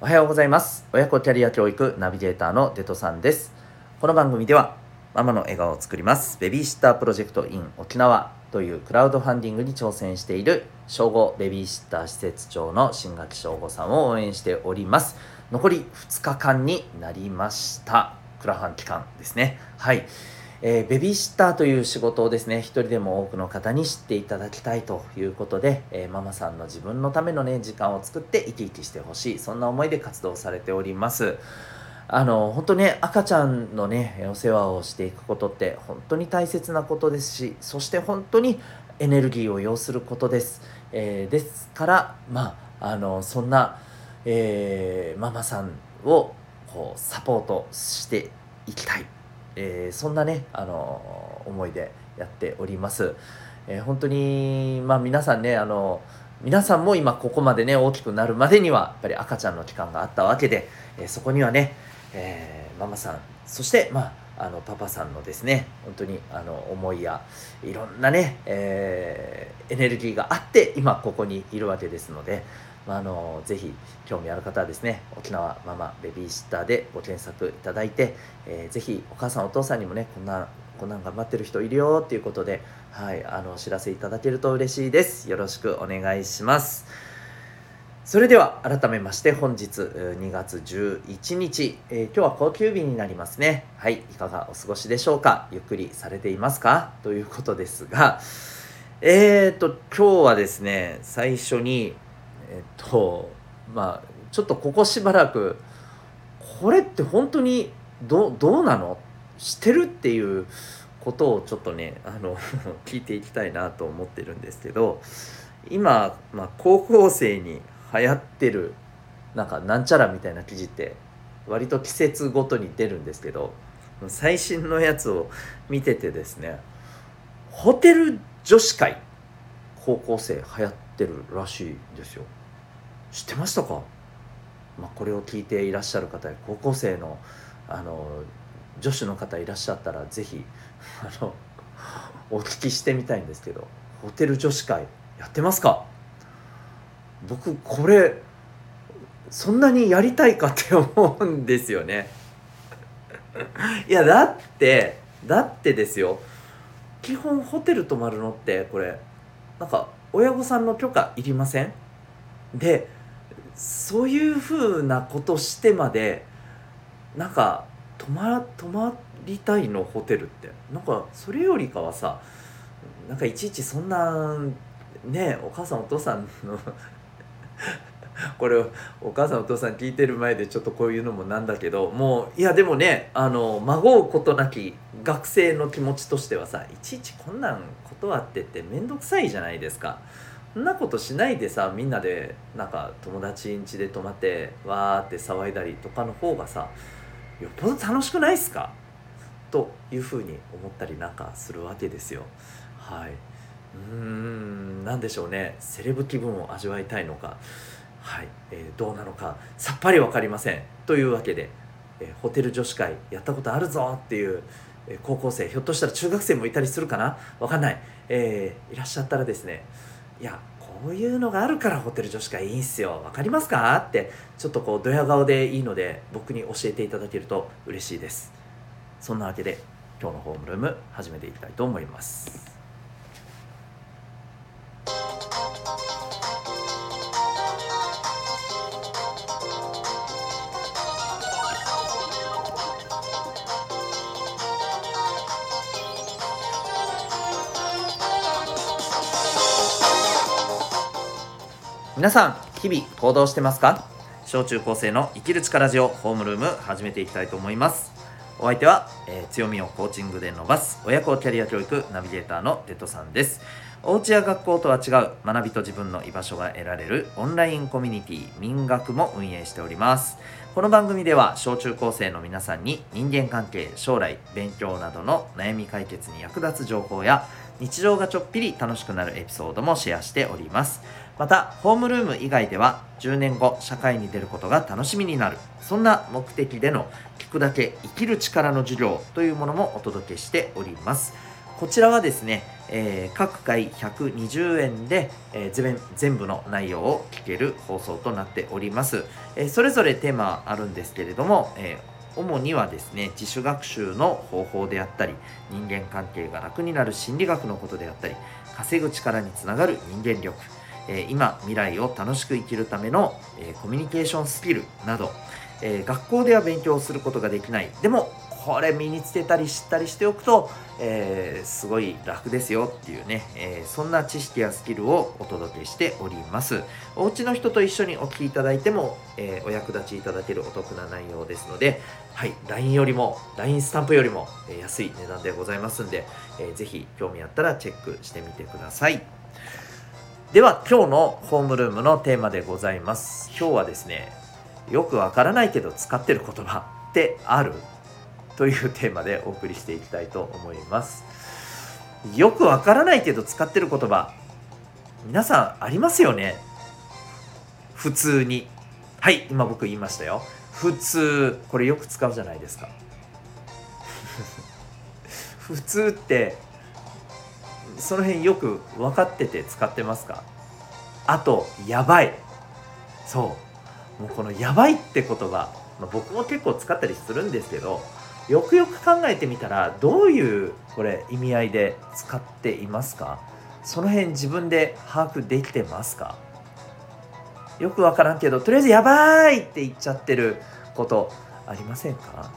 おはようございます。親子キャリア教育ナビゲーターのテッドさんです。この番組ではママの笑顔を作りますベビーシッタープロジェクト in 沖縄というクラウドファンディングに挑戦している小5ベビーシッター施設長の新垣翔吾さんを応援しております。残り2日間になりました。クラファン期間ですね。はい。えー、ベビーシッターという仕事をですね、一人でも多くの方に知っていただきたいということで、えー、ママさんの自分のためのね、時間を作って生き生きしてほしい、そんな思いで活動されております。あの、本当ね、赤ちゃんのね、お世話をしていくことって本当に大切なことですし、そして本当にエネルギーを要することです。えー、ですから、まあ、あの、そんな、えママさんをこうサポートしていきたいえー、そんなね、あの思いでやっております。えー、本当に、まあ、皆さんね、あの皆さんも今ここまでね大きくなるまでにはやっぱり赤ちゃんの期間があったわけで、えー、そこにはね、えママさんそしてまああのパパさんのですね本当にあの思いやいろんなね、えエネルギーがあって今ここにいるわけですので、まあ、あのぜひ興味ある方はですね沖縄ママベビーシッターでご検索いただいて、えー、ぜひお母さんお父さんにもねこんなこんなん頑張ってる人いるよっていうことで、はい、あのお知らせいただけると嬉しいです。よろしくお願いします。それでは改めまして本日2月11日、えー、今日は高級日になりますね。はいいかがお過ごしでしょうか？ゆっくりされていますか？ということですがえーと今日はですね最初にえっとまあちょっとここしばらくこれって本当にどどうなの？してるっていうことをちょっとねあの 聞いていきたいなと思ってるんですけど今、まあ、高校生に流行ってるなんかなんちゃらみたいな記事って割と季節ごとに出るんですけど最新のやつを見ててですねホテル女子会高校生流行ってるらしいんですよ。知ってましたか、まあ、これを聞いていらっしゃる方や高校生のあの女子の方いらっしゃったら是非 あのお聞きしてみたいんですけどホテル女子会やってますか？僕これそんなにやりたいかって思うんですよね。いやだってだってですよ。基本ホテル泊まるのってこれなんか親御さんの許可いりません？でそういうふうなことしてまでなんか泊ま泊まりたいのホテルってなんかそれよりかはさなんかいちいちそんなねお母さんお父さんの これお母さんお父さん聞いてる前でちょっとこういうのもなんだけどもういやでもねあの孫うことなき学生の気持ちとしてはさいちいちこんなん断ってって面倒くさいじゃないですか。そんなことしないでさみんなでなんか友達ん家で泊まってわーって騒いだりとかの方がさよっぽど楽しくないっすか？というふうに思ったりなんかするわけですよ。はい、うーん何でしょうね。セレブ気分を味わいたいのか、はい。えー、どうなのかさっぱり分かりません。というわけで、えー、ホテル女子会やったことあるぞっていう、えー、高校生ひょっとしたら中学生もいたりするかな？分かんない、えいらっしゃったらですねいやこういうのがあるからホテル女子会いいんすよ。分かりますか？ってちょっとこうドヤ顔でいいので僕に教えていただけると嬉しいです。そんなわけで今日のホームルーム始めていきたいと思います。皆さん日々行動してますか？小中高生の生きる力ジオホームルーム始めていきたいと思います。お相手は、えー、強みをコーチングで伸ばす親子キャリア教育ナビゲーターのテトさんです。お家や学校とは違う学びと自分の居場所が得られるオンラインコミュニティ民学も運営しております。この番組では小中高生の皆さんに人間関係将来勉強などの悩み解決に役立つ情報や日常がちょっぴり楽しくなるエピソードもシェアしております。またホームルーム以外では10年後社会に出ることが楽しみになる。そんな目的での聞くだけ生きる力の授業というものもお届けしております。こちらはですね、えー、各回120円で、えー、全部の内容を聞ける放送となっております、えー、それぞれテーマあるんですけれども、え主にはですね自主学習の方法であったり人間関係が楽になる心理学のことであったり稼ぐ力につながる人間力、え今未来を楽しく生きるための、えコミュニケーションスキルなど、え学校では勉強することができない。でもこれ身につけたり知ったりしておくと、えー、すごい楽ですよっていうね、えー、そんな知識やスキルをお届けしております。お家の人と一緒にお聞きいただいても、えー、お役立ちいただけるお得な内容ですのではい LINE よりも LINE スタンプよりも安い値段でございますんで、えー、ぜひ興味あったらチェックしてみてください。では今日のホームルームのテーマでございます。今日はですねよくわからないけど使ってる言葉ってある？というテーマでお送りしていきたいと思います。よくわからないけど使ってる言葉皆さんありますよね？普通に。はい今僕言いましたよ。普通。これよく使うじゃないですか。普通ってその辺よく分かってて使ってますか？あとやばい。そう。もうこのやばいって言葉、まあ、僕も結構使ったりするんですけどよくよく考えてみたらどういうこれ意味合いで使っていますか？その辺自分で把握できてますか？よくわからんけどとりあえずやばいって言っちゃってることありませんか？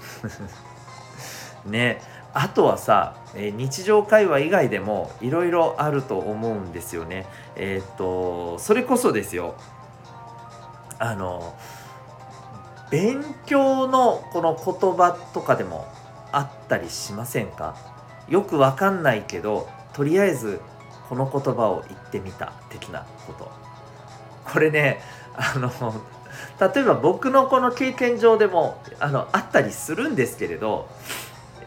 ね。あとはさ、え日常会話以外でもいろいろあると思うんですよね。えー、っとそれこそですよ。あの勉強のこの言葉とかでもあったりしませんか？よくわかんないけどとりあえずこの言葉を言ってみた的なこと。これねあの例えば僕のこの経験上でもあのあったりするんですけれど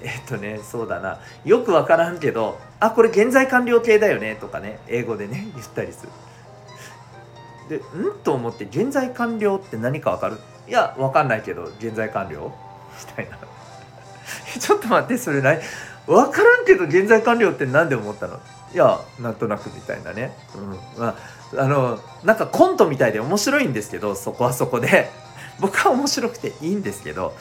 えっとねそうだな。よくわからんけどあこれ現在完了形だよねとかね英語でね 言ったりする。でん？と思って現在完了って何かわかる？いやわかんないけど現在完了みたいな。ちょっと待ってそれない？分からんけど現在完了って何で思ったの？いやなんとなくみたいなね、うん。まあ、あのなんかコントみたいで面白いんですけどそこはそこで。僕は面白くていいんですけど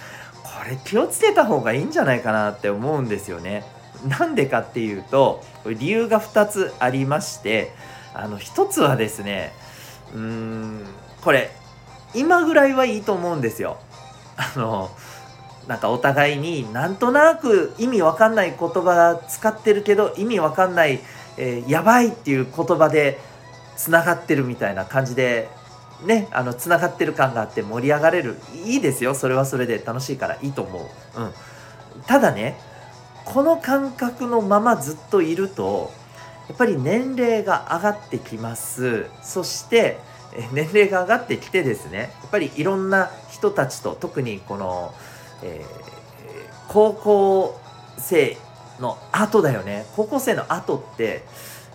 れ気をつけた方がいいんじゃないかなって思うんですよね。なんでかっていうと理由が2つありましてあの1つはですねうーんこれ今ぐらいはいいと思うんですよ。あのなんかお互いになんとなく意味わかんない言葉使ってるけど意味わかんない、えー、やばいっていう言葉でつながってるみたいな感じでねあのつながってる感があって盛り上がれる。いいですよ。それはそれで。楽しいからいいと思う。うん、ただねこの感覚のままずっといるとやっぱり年齢が上がってきます。そして年齢が上がってきてですねやっぱりいろんな人たちと特にこの、えー、高校生の後だよね。高校生の後って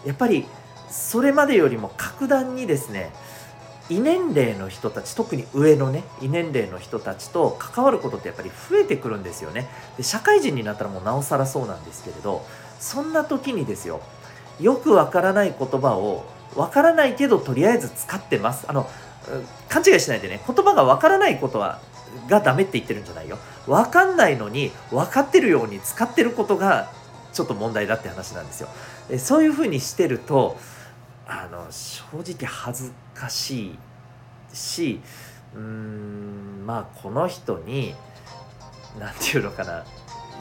やっぱりそれまでよりも格段にですね異年齢の人たち特に上のね異年齢の人たちと関わることってやっぱり増えてくるんですよね。で社会人になったらもうなおさらそうなんですけれどそんな時にですよよくわからない言葉をわからないけどとりあえず使ってます。あの勘違いしないでね言葉がわからないことはがダメって言ってるんじゃないよ。わかんないのに分かってるように使ってることがちょっと問題だって話なんですよ。そういうふうにしてるとあの正直恥ずかしいしうーんまあこの人に何て言うのかな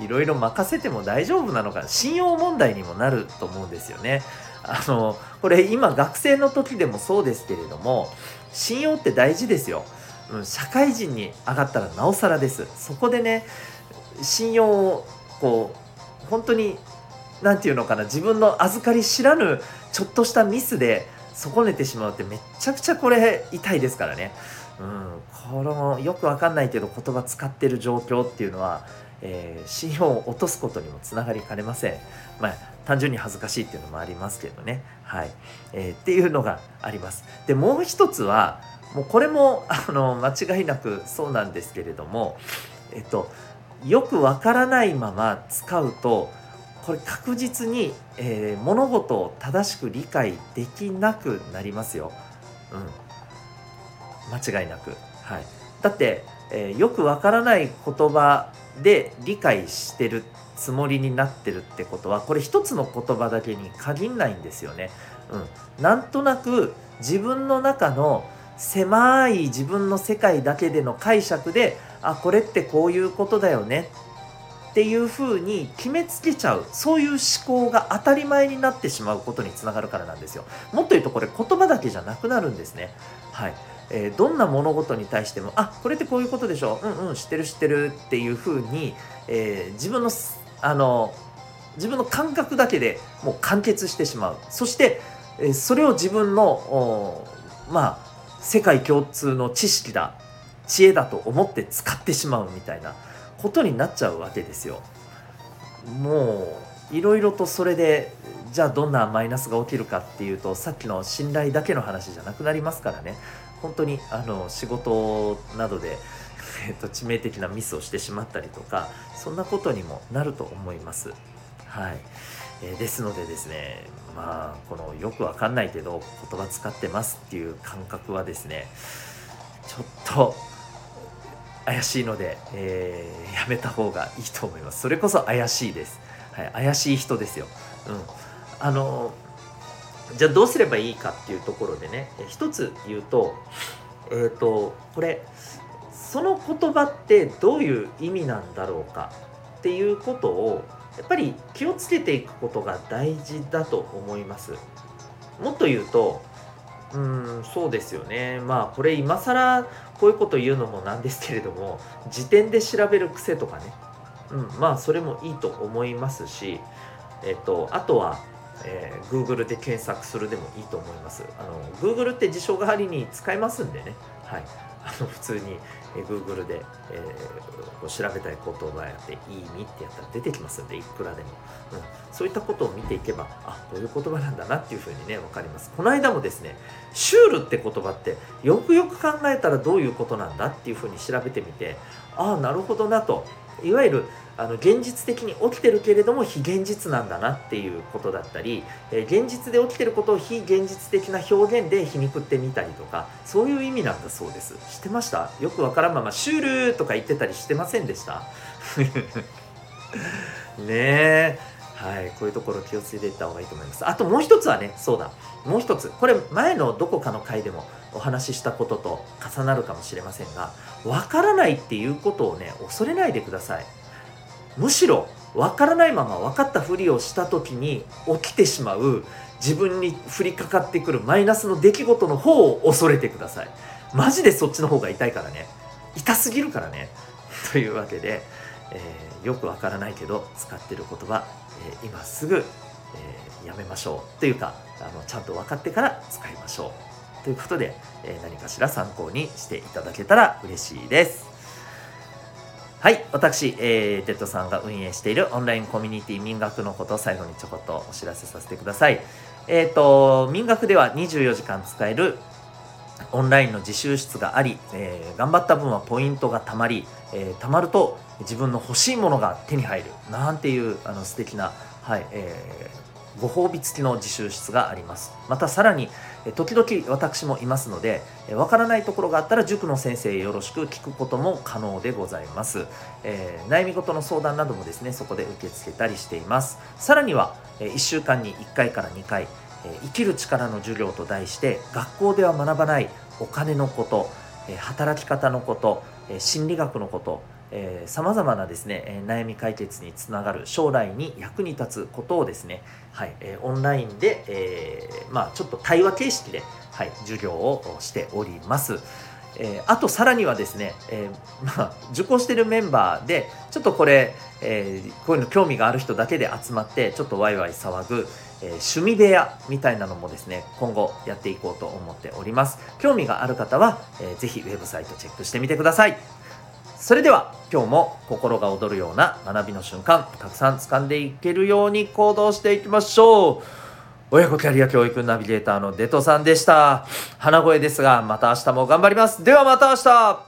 いろいろ任せても大丈夫なのか信用問題にもなると思うんですよね。あのこれ今学生の時でもそうですけれども信用って大事ですよ、うん、社会人に上がったらなおさらですそこでね信用をこう本当に何て言うのかな自分の預かり知らぬちょっとしたミスで損ねてしまうってめちゃくちゃこれ痛いですからね。うん、このよくわかんないけど言葉使ってる状況っていうのはえー、信用を落とすことにもつながりかねません。まあ、単純に恥ずかしいっていうのもありますけどね。はい。えー、っていうのがあります。で、もう一つは、もうこれも、あの、間違いなくそうなんですけれども、えっと、よくわからないまま使うと、これ確実に、えー、物事を正しく理解できなくなりますよ。うん、間違いなく。はい、だって、えー、よくわからない言葉で理解してるつもりになってるってことはこれ一つの言葉だけに限んないんですよね。うん、なんとなく自分の中の狭い自分の世界だけでの解釈であこれってこういうことだよねっていうふうに決めつけちゃうそういう思考が当たり前になってしまうことにつながるからなんですよ。もっと言うとこれ言葉だけじゃなくなるんですね。はい。えー、どんな物事に対してもあこれってこういうことでしょ。うんうん知ってる知ってるっていうふうに、えー、自分のあの自分の感覚だけでもう完結してしまう。そして、えー、それを自分のまあ世界共通の知識だ知恵だと思って使ってしまうみたいな。ことになっちゃうわけですよ。もういろいろとそれでじゃあどんなマイナスが起きるかっていうとさっきの信頼だけの話じゃなくなりますからね本当にあの仕事などで、えっと、致命的なミスをしてしまったりとかそんなことにもなると思います。はい、えー、ですのでですねまあこのよくわかんないけど言葉使ってますっていう感覚はですねちょっと怪しいので、えー、やめた方がいいと思います。それこそ怪しいです、はい、怪しい人ですよ、うん、あのじゃあどうすればいいかっていうところでね一つ言うとえっ、ー、とこれその言葉ってどういう意味なんだろうかっていうことをやっぱり気をつけていくことが大事だと思います。もっと言うとうんそうですよね。まあこれ今更こういうこと言うのもなんですけれども時点で調べる癖とかね、うん、まあそれもいいと思いますし、えっと、あとは、えー、Google で検索するでもいいと思います。あの Google って辞書代わりに使えますんでね。はい。あの普通に、え Google で、えー、調べたい言葉やっていい意味ってやったら出てきますんでいくらでも、うん、そういったことを見ていけばあこういう言葉なんだなっていうふうにね分かります。この間もですねシュールって言葉ってよくよく考えたらどういうことなんだっていうふうに調べてみてああなるほどなと。いわゆるあの現実的に起きてるけれども非現実なんだなっていうことだったり、えー、現実で起きてることを非現実的な表現で皮肉ってみたりとかそういう意味なんだそうです。知ってました？よくわからんままシュールとか言ってたりしてませんでした？ねえ。はいこういうところ気をつけていった方がいいと思います。あともう一つはねそうだ。もう一つ。これ前のどこかの回でもお話ししたことと重なるかもしれませんがわからないっていうことをね恐れないでください。むしろ分からないまま分かったふりをした時に起きてしまう自分に降りかかってくるマイナスの出来事の方を恐れてください。マジでそっちの方が痛いからね。痛すぎるからね。というわけで、えー、よくわからないけど使ってる言葉、えー、今すぐ、えー、やめましょう。というかあのちゃんと分かってから使いましょう。ということで、え何かしら参考にしていただけたら嬉しいです。はい、私、えー、テッドさんが運営しているオンラインコミュニティ民学のことを最後にちょこっとお知らせさせてください。えっ、ー、と、民学では24時間使えるオンラインの自習室があり、えー、頑張った分はポイントがたまり、えー、たまると自分の欲しいものが手に入る。なんていうあの素敵な、はいえー、ご褒美付きの自習室があります。またさらに時々私もいますのでわからないところがあったら塾の先生よろしく聞くことも可能でございます、えー、悩み事の相談などもですねそこで受け付けたりしています。さらには1週間に1回から2回生きる力の授業と題して学校では学ばないお金のこと働き方のこと心理学のことさまざまなですね悩み解決につながる将来に役に立つことをですね、はいオンラインで、えー、まあ、ちょっと対話形式で、はい、授業をしております。えー、あとさらにはですね、えー、まあ、受講してるメンバーでちょっとこれ、えー、こういうの興味がある人だけで集まってちょっとワイワイ騒ぐ、え趣味部屋みたいなのもですね今後やっていこうと思っております。興味がある方は、えー、ぜひウェブサイトチェックしてみてください。それでは今日も心が躍るような学びの瞬間たくさん掴んでいけるように行動していきましょう。親子キャリア教育ナビゲーターのデトさんでした。鼻声ですがまた明日も頑張ります。ではまた明日。